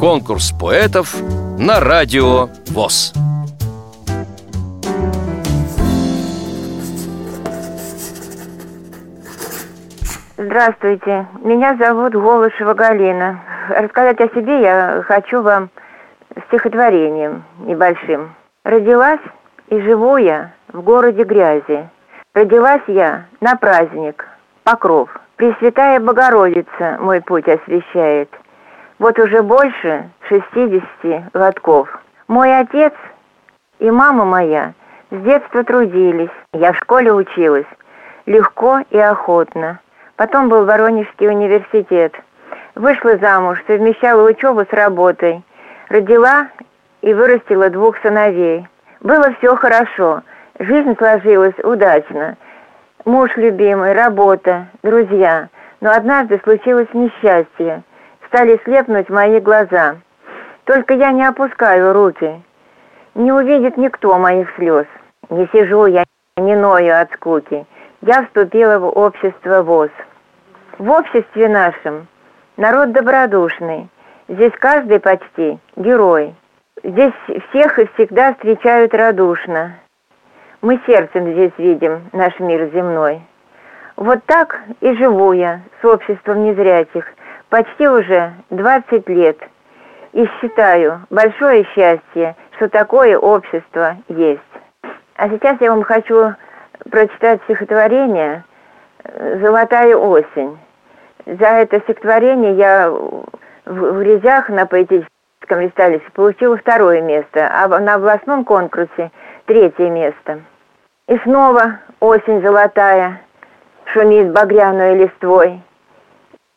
Конкурс поэтов на радио ВОЗ. Здравствуйте, меня зовут Голышева Галина. Рассказать о себе я хочу вам стихотворением небольшим. Родилась и живу я в городе грязи. Родилась я на праздник, покров. Пресвятая Богородица мой путь освещает. Вот уже больше шестидесяти годков. Мой отец и мама моя с детства трудились. Я в школе училась легко и охотно. Потом был Воронежский университет. Вышла замуж, совмещала учебу с работой. Родила и вырастила двух сыновей. Было все хорошо, жизнь сложилась удачно. Муж любимый, работа, друзья. Но однажды случилось несчастье. Стали слепнуть мои глаза. Только я не опускаю руки. Не увидит никто моих слез. Не сижу я, не ною от скуки я вступила в общество ВОЗ. В обществе нашем народ добродушный. Здесь каждый почти герой. Здесь всех и всегда встречают радушно. Мы сердцем здесь видим наш мир земной. Вот так и живу я с обществом незрячих почти уже 20 лет. И считаю большое счастье, что такое общество есть. А сейчас я вам хочу прочитать стихотворение «Золотая осень». За это стихотворение я в резях на поэтическом листалище получила второе место, а на областном конкурсе третье место. И снова осень золотая шумит багряной листвой.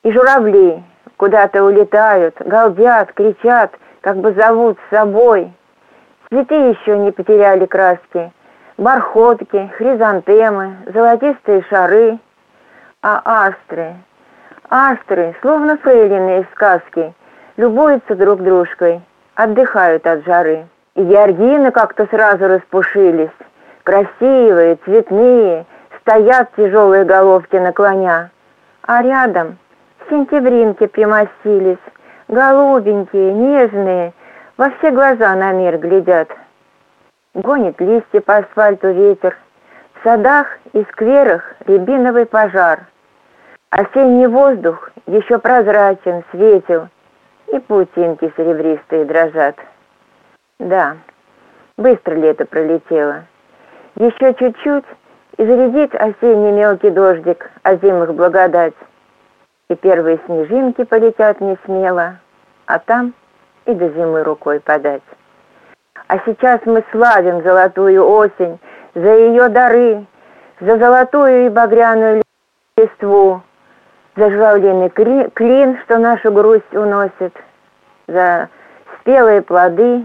И журавли куда-то улетают, галдят, кричат, как бы зовут с собой. Цветы еще не потеряли краски, бархотки, хризантемы, золотистые шары, а астры, астры, словно фрейлины из сказки, любуются друг дружкой, отдыхают от жары. И георгины как-то сразу распушились, красивые, цветные, стоят тяжелые головки наклоня, а рядом сентябринки примостились, голубенькие, нежные, во все глаза на мир глядят. Гонит листья по асфальту ветер, в садах и скверах рябиновый пожар. Осенний воздух еще прозрачен, светил, и паутинки серебристые дрожат. Да, быстро лето пролетело. Еще чуть-чуть, и зарядит осенний мелкий дождик, о зимах благодать. И первые снежинки полетят не смело, а там и до зимы рукой подать. А сейчас мы славим золотую осень за ее дары, за золотую и багряную листву, за журавлиный клин, что нашу грусть уносит, за спелые плоды,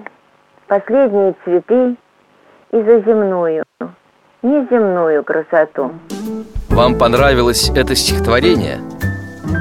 последние цветы и за земную, неземную красоту. Вам понравилось это стихотворение?